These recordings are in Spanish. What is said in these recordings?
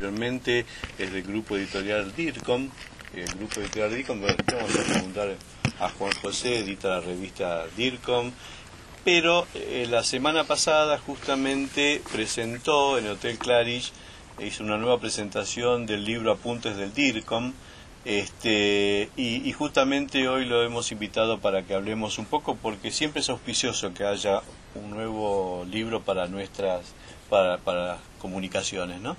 Anteriormente es del grupo editorial DIRCOM, el grupo editorial DIRCOM, bueno, vamos a preguntar a Juan José, edita la revista DIRCOM, pero eh, la semana pasada justamente presentó en Hotel Claridge, hizo una nueva presentación del libro Apuntes del DIRCOM, este, y, justamente hoy lo hemos invitado para que hablemos un poco porque siempre es auspicioso que haya un nuevo libro para nuestras para, para comunicaciones, ¿no?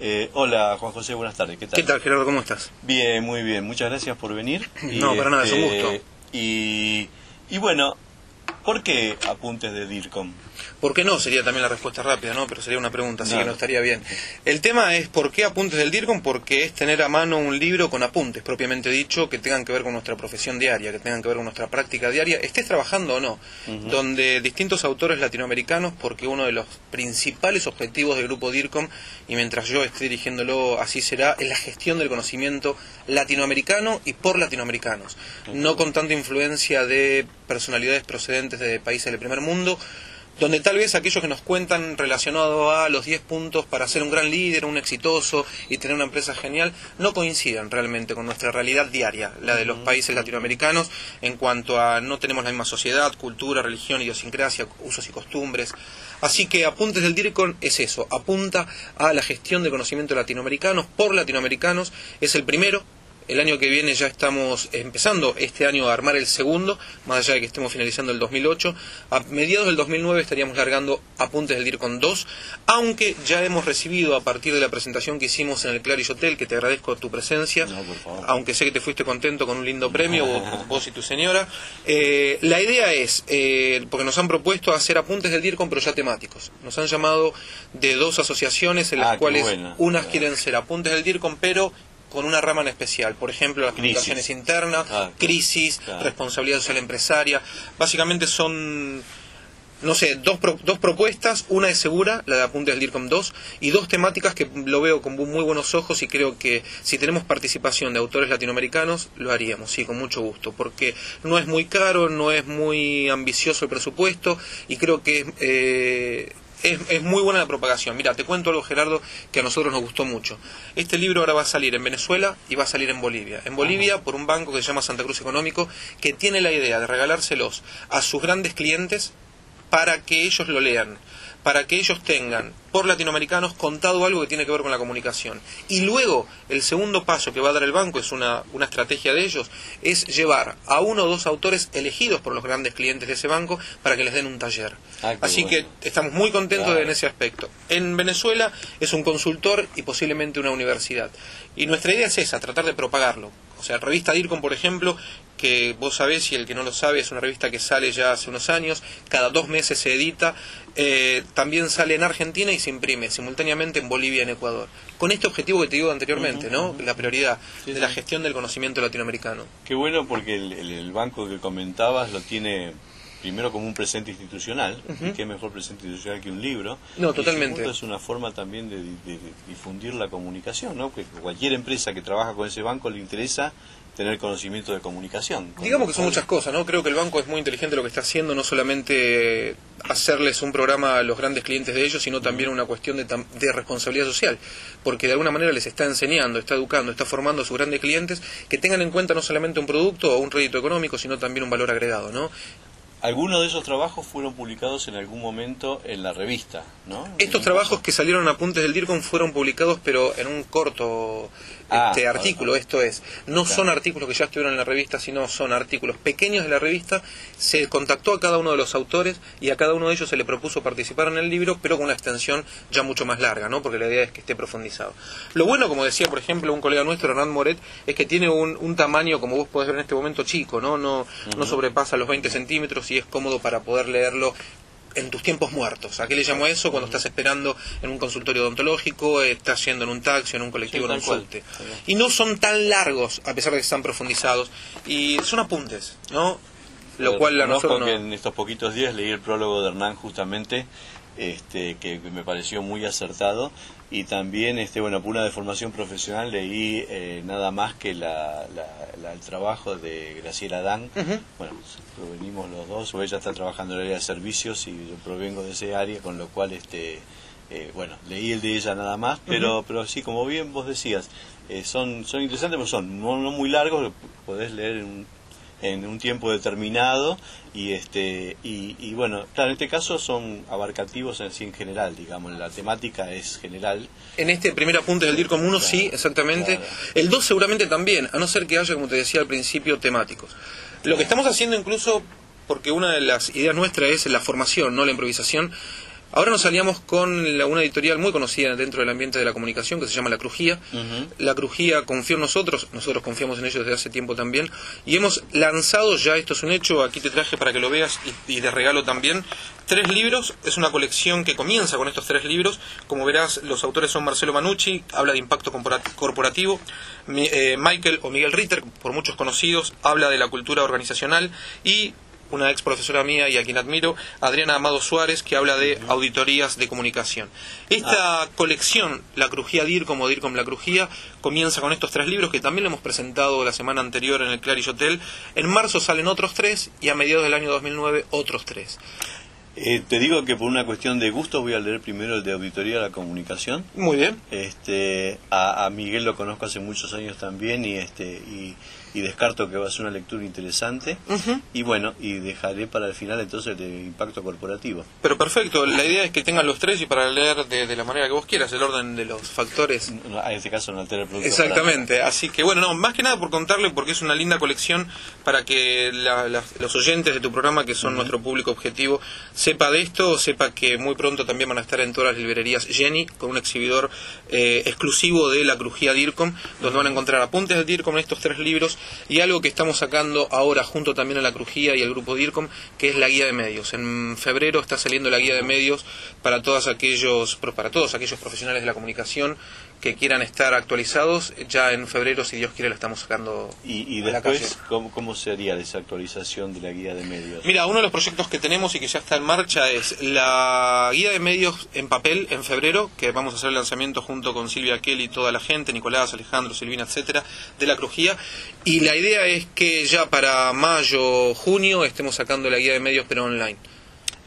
Eh, hola Juan José, buenas tardes, ¿qué tal? ¿Qué tal Gerardo, cómo estás? Bien, muy bien, muchas gracias por venir. no, para nada, es un este, gusto. Y, y bueno, ¿por qué apuntes de DIRCOM? ¿Por qué no? Sería también la respuesta rápida, ¿no? Pero sería una pregunta, así que no estaría bien. El tema es ¿por qué apuntes del DIRCOM? Porque es tener a mano un libro con apuntes, propiamente dicho, que tengan que ver con nuestra profesión diaria, que tengan que ver con nuestra práctica diaria, estés trabajando o no, donde distintos autores latinoamericanos, porque uno de los principales objetivos del grupo DIRCOM, y mientras yo esté dirigiéndolo así será, es la gestión del conocimiento latinoamericano y por latinoamericanos, no con tanta influencia de personalidades procedentes de países del primer mundo, donde tal vez aquellos que nos cuentan relacionado a los 10 puntos para ser un gran líder, un exitoso y tener una empresa genial, no coincidan realmente con nuestra realidad diaria, la de los países latinoamericanos, en cuanto a no tenemos la misma sociedad, cultura, religión, idiosincrasia, usos y costumbres. Así que Apuntes del DIRCON es eso, apunta a la gestión de conocimiento latinoamericanos por latinoamericanos, es el primero, el año que viene ya estamos empezando este año a armar el segundo, más allá de que estemos finalizando el 2008. A mediados del 2009 estaríamos largando Apuntes del DIRCON 2, aunque ya hemos recibido a partir de la presentación que hicimos en el Clarish Hotel, que te agradezco tu presencia, No, por favor. aunque sé que te fuiste contento con un lindo premio, vos, vos y tu señora. Eh, la idea es, eh, porque nos han propuesto hacer Apuntes del DIRCON, pero ya temáticos. Nos han llamado de dos asociaciones en las Ah, cuales unas quieren ser Apuntes del DIRCON, pero con una rama en especial, por ejemplo, las Crisis. comunicaciones internas, Ah, crisis, Claro. responsabilidad social empresaria. Básicamente son, no sé, dos, pro- dos propuestas, una es segura, la de Apuntes del DIRCOM 2, y dos temáticas que lo veo con muy buenos ojos y creo que si tenemos participación de autores latinoamericanos, lo haríamos, sí, con mucho gusto, porque no es muy caro, no es muy ambicioso el presupuesto y creo que eh, es, es muy buena la propagación. Mira, te cuento algo, Gerardo, que a nosotros nos gustó mucho. Este libro ahora va a salir en Venezuela y va a salir en Bolivia. En Bolivia, por un banco que se llama Santa Cruz Económico, que tiene la idea de regalárselos a sus grandes clientes para que ellos lo lean, para que ellos tengan por latinoamericanos contado algo que tiene que ver con la comunicación. Y luego, el segundo paso que va a dar el banco, es una, una estrategia de ellos, es llevar a uno o dos autores elegidos por los grandes clientes de ese banco para que les den un taller. Ah, Así bueno. que estamos muy contentos Claro. en ese aspecto. En Venezuela es un consultor y posiblemente una universidad. Y nuestra idea es esa, tratar de propagarlo. O sea, revista DIRCOM, por ejemplo, que vos sabés y el que no lo sabe es una revista que sale ya hace unos años, cada dos meses se edita, eh, también sale en Argentina y se imprime simultáneamente en Bolivia y en Ecuador. Con este objetivo que te digo anteriormente, ¿no? La prioridad Sí, de sí. la gestión del conocimiento latinoamericano. Qué bueno porque el, el- el banco que comentabas lo tiene primero como un presente institucional, y qué mejor presente institucional que un libro. No, Y totalmente. segundo, es una forma también de, de- de difundir la comunicación, ¿no? Que cualquier empresa que trabaja con ese banco le interesa tener conocimiento de comunicación. Digamos que son muchas cosas, ¿no? Creo que el banco es muy inteligente lo que está haciendo, no solamente hacerles un programa a los grandes clientes de ellos, sino también una cuestión de, de responsabilidad social, porque de alguna manera les está enseñando, está educando, está formando a sus grandes clientes que tengan en cuenta no solamente un producto o un rédito económico, sino también un valor agregado, ¿no? Algunos de esos trabajos fueron publicados en algún momento en la revista, ¿no? Estos trabajos que salieron a puntes del DIRCOM fueron publicados, pero en un corto Ah, este, claro. artículo. Esto es, no Claro. son artículos que ya estuvieron en la revista, sino son artículos pequeños de la revista. Se contactó a cada uno de los autores y a cada uno de ellos se le propuso participar en el libro, pero con una extensión ya mucho más larga, ¿no? Porque la idea es que esté profundizado. Lo bueno, como decía, por ejemplo, un colega nuestro, Hernán Moret, es que tiene un, un tamaño, como vos podés ver en este momento, chico, ¿no? No, no sobrepasa los 20 centímetros y es cómodo para poder leerlo en tus tiempos muertos. ¿A qué le llamo eso? Cuando estás esperando en un consultorio odontológico, eh, estás yendo en un taxi, en un colectivo, Sí, en un subte. Y no son tan largos, a pesar de que están profundizados. Y son apuntes, ¿no? Lo cual a nosotros que no... en estos poquitos días leí el prólogo de Hernán justamente, este, que me pareció muy acertado. Y también, este, bueno, por una deformación profesional leí eh, nada más que la, la- la- el trabajo de Graciela Dan. Bueno, provenimos los dos, o ella está trabajando en el área de servicios y yo provengo de ese área, con lo cual, este, eh, bueno, leí el de ella nada más, pero, pero sí, como bien vos decías, eh, son, son interesantes, pero son no, no muy largos, podés leer en un, en un tiempo determinado y este y, y, bueno claro en este caso son abarcativos en sí en general digamos la temática es general. En este primer apunte del DIRCOM 1 sí exactamente. claro. el 2 seguramente también a no ser que haya como te decía al principio temáticos. Lo que estamos haciendo incluso porque una de las ideas nuestras es la formación no la improvisación Ahora nos aliamos con la- una editorial muy conocida dentro del ambiente de la comunicación que se llama La Crujía. La Crujía confió en nosotros, nosotros confiamos en ellos desde hace tiempo también, y hemos lanzado ya, esto es un hecho, aquí te traje para que lo veas y, y de regalo también, tres libros, es una colección que comienza con estos tres libros, como verás los autores son Marcelo Manucci, habla de impacto corpora- corporativo, Mi- eh, Michael o Miguel Ritter, por muchos conocidos, habla de la cultura organizacional, y una ex profesora mía y a quien admiro, Adriana Amado Suárez, que habla de auditorías de comunicación. Esta colección, La Crujía DIRCOM o DIRCOM La Crujía, comienza con estos tres libros que también lo hemos presentado la semana anterior en el Clarish Hotel. En marzo salen otros tres y a mediados del año 2009 otros tres. Eh, te digo que por una cuestión de gusto voy a leer primero el de auditoría de la comunicación. Muy bien. este a, a Miguel lo conozco hace muchos años también y este y, y descarto que va a ser una lectura interesante. Y bueno y dejaré para el final entonces el de impacto corporativo. Pero perfecto, la idea es que tengan los tres y para leer de, de la manera que vos quieras, el orden de los factores. No, en este caso no altera el producto Exactamente, así que bueno, no, más que nada por contarle, porque es una linda colección para que la- la- los oyentes de tu programa, que son nuestro público objetivo, sepa de esto, sepa que muy pronto también van a estar en todas las librerías Jenny, con un exhibidor eh, exclusivo de la crujía DIRCOM, donde van a encontrar apuntes de DIRCOM en estos tres libros y algo que estamos sacando ahora junto también a la crujía y al grupo DIRCOM, que es la guía de medios. En febrero está saliendo la guía de medios para aquellos, para todos aquellos profesionales de la comunicación que quieran estar actualizados, ya en febrero, si Dios quiere, la estamos sacando y, y la después calle. ¿cómo, cómo sería esa actualización de la guía de medios Mira, uno de los proyectos que tenemos y que ya está en marcha es la guía de medios en papel en febrero, que vamos a hacer el lanzamiento junto con Silvia Kelly y toda la gente, Nicolás, Alejandro, Silvina, etcétera, de la crujía. Y la idea es que ya para mayo, junio estemos sacando la guía de medios pero online.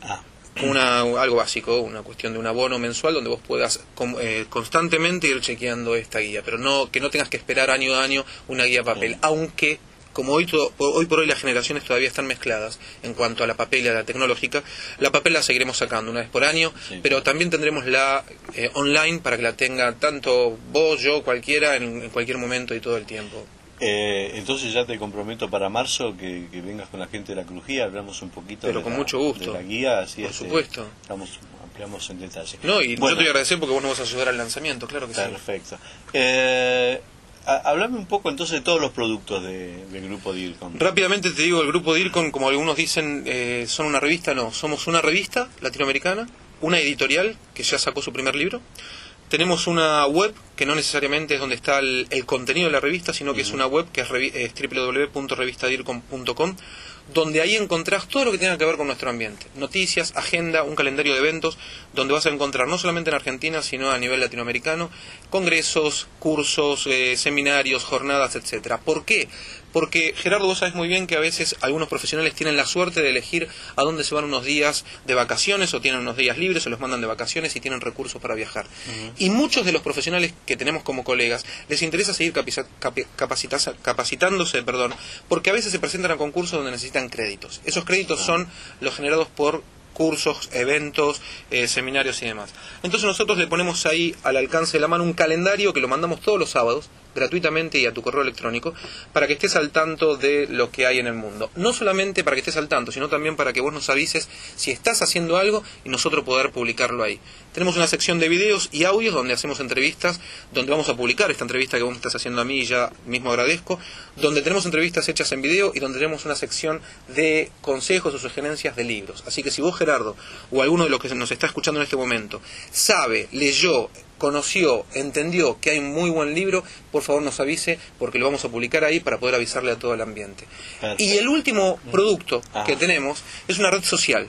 ah una, algo básico, una cuestión de un abono mensual donde vos puedas eh, constantemente ir chequeando esta guía, pero no que no tengas que esperar año a año una guía papel, aunque como hoy, to- hoy por hoy las generaciones todavía están mezcladas en cuanto a la papel y a la tecnológica, la papel la seguiremos sacando una vez por año, Sí. pero también tendremos la eh, online para que la tenga tanto vos, yo, cualquiera, en, en cualquier momento y todo el tiempo. Eh, entonces ya te comprometo para marzo que, que vengas con la gente de la crujía, hablamos un poquito Pero de, con la, mucho gusto. de la guía, así Por este, supuesto. Estamos, ampliamos en detalle. No, y Bueno, yo te voy a agradecer porque vos nos vas a ayudar al lanzamiento, claro que sí. Perfecto. Eh, ha- hablame un poco entonces de todos los productos de- del grupo DIRCOM. Rápidamente te digo, el grupo DIRCON, como algunos dicen, eh, son una revista, no, somos una revista latinoamericana, una editorial que ya sacó su primer libro, tenemos una web que no necesariamente es donde está el, el contenido de la revista, sino que es una web que es, es www.revistadircom.com, donde ahí encontrás todo lo que tenga que ver con nuestro ambiente. Noticias, agenda, un calendario de eventos, donde vas a encontrar no solamente en Argentina, sino a nivel latinoamericano, congresos, cursos, eh, seminarios, jornadas, etcétera. ¿Por qué? Porque Gerardo, vos sabes muy bien que a veces algunos profesionales tienen la suerte de elegir a dónde se van unos días de vacaciones o tienen unos días libres o los mandan de vacaciones y tienen recursos para viajar. Y muchos de los profesionales que tenemos como colegas les interesa seguir capacitándose, perdón, porque a veces se presentan a concursos donde necesitan créditos. Esos créditos son los generados por cursos, eventos, eh, seminarios y demás. Entonces nosotros le ponemos ahí al alcance de la mano un calendario que lo mandamos todos los sábados, gratuitamente y a tu correo electrónico, para que estés al tanto de lo que hay en el mundo. No solamente para que estés al tanto, sino también para que vos nos avises si estás haciendo algo y nosotros poder publicarlo ahí. Tenemos una sección de videos y audios donde hacemos entrevistas, donde vamos a publicar esta entrevista que vos me estás haciendo a mí y ya mismo agradezco, donde tenemos entrevistas hechas en video y donde tenemos una sección de consejos o sugerencias de libros. Así que si vos, Gerardo, o alguno de los que nos está escuchando en este momento, sabe, leyó, conoció, entendió que hay un muy buen libro, por favor nos avise porque lo vamos a publicar ahí para poder avisarle a todo el ambiente. Perfecto. Y el último producto Ah. que tenemos es una red social.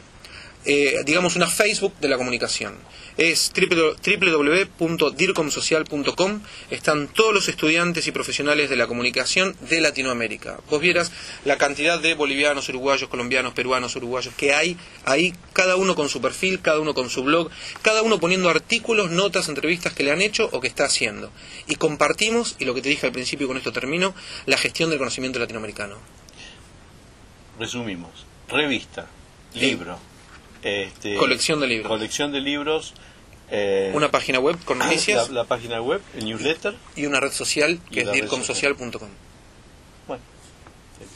Eh, digamos, una Facebook de la comunicación. Es www.dircomsocial.com. Están todos los estudiantes y profesionales de la comunicación de Latinoamérica. Vos vieras la cantidad de bolivianos, uruguayos, colombianos, peruanos, uruguayos que hay ahí, cada uno con su perfil, cada uno con su blog, cada uno poniendo artículos, notas, entrevistas que le han hecho o que está haciendo. Y compartimos, y lo que te dije al principio y con esto termino, la gestión del conocimiento latinoamericano. Resumimos. Revista, libro, este, colección de libros. Colección de libros. Eh, una página web con noticias. La, página web, el newsletter. Y una red social que es dircomsocial.com. Bueno,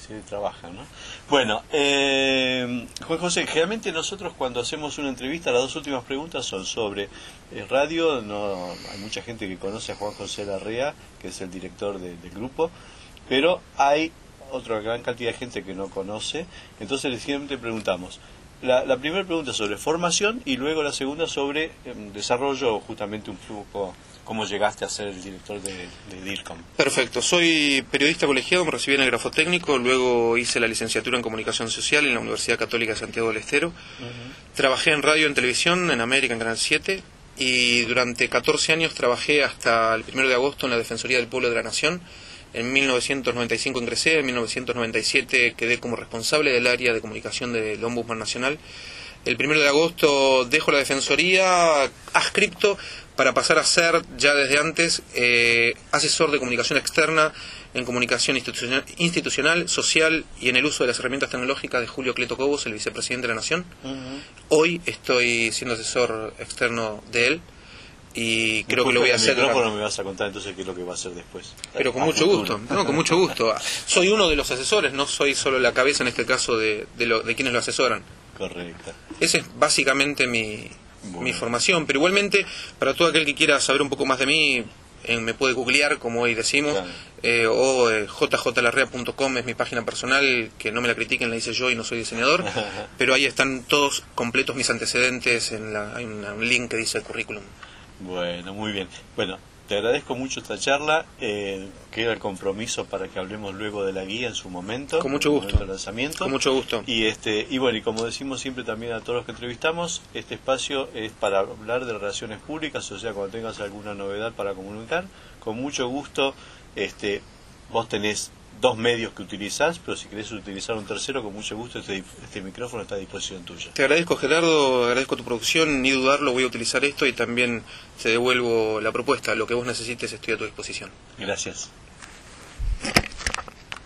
se, trabaja, ¿no? Bueno, eh, Juan José, generalmente nosotros cuando hacemos una entrevista, las dos últimas preguntas son sobre eh, radio. No, hay mucha gente que conoce a Juan José Larrea, que es el director del grupo, pero hay otra gran cantidad de gente que no conoce. Entonces, simplemente preguntamos, la, primera pregunta sobre formación y luego la segunda sobre em, desarrollo, justamente un poco cómo llegaste a ser el director de, DIRCOM. Perfecto, soy periodista colegiado, me recibí en el grafotécnico, luego hice la licenciatura en comunicación social en la Universidad Católica de Santiago del Estero. Trabajé en radio y en televisión en América, en Canal 7, y durante 14 años trabajé hasta el 1 de agosto en la Defensoría del Pueblo de la Nación en 1995 ingresé, en 1997 quedé como responsable del área de comunicación del Ombudsman Nacional. El primero de agosto dejo la Defensoría adscripto para pasar a ser, ya desde antes, eh, asesor de comunicación externa en comunicación institucional, social y en el uso de las herramientas tecnológicas de Julio Cleto Cobos, el vicepresidente de la Nación. Hoy estoy siendo asesor externo de él y creo que lo voy a hacer. no me vas a contar entonces qué es lo que va a hacer después. Pero con mucho gusto, no, con mucho gusto. Soy uno de los asesores, no soy solo la cabeza en este caso de, de, lo, de quienes lo asesoran. Correcto. Esa es básicamente mi, mi formación, pero igualmente para todo aquel que quiera saber un poco más de mí, me puede googlear, como hoy decimos, eh, o eh, jjlarrea.com es mi página personal, que no me la critiquen, la hice yo y no soy diseñador, pero ahí están todos completos mis antecedentes, en la, hay un link que dice el currículum. Bueno, muy bien. Bueno, te agradezco mucho esta charla. Eh, queda el compromiso para que hablemos luego de la guía en su momento. Con mucho gusto. lanzamiento. Con mucho gusto. Y, este, y bueno, y como decimos siempre también a todos los que entrevistamos, este espacio es para hablar de relaciones públicas, o sea, cuando tengas alguna novedad para comunicar, con mucho gusto, este, vos tenés dos medios que utilizás, pero si querés utilizar un tercero, con mucho gusto este, este, micrófono está a disposición tuya. Te agradezco Gerardo, agradezco tu producción, ni dudarlo voy a utilizar esto y también te devuelvo la propuesta, lo que vos necesites estoy a tu disposición. Gracias.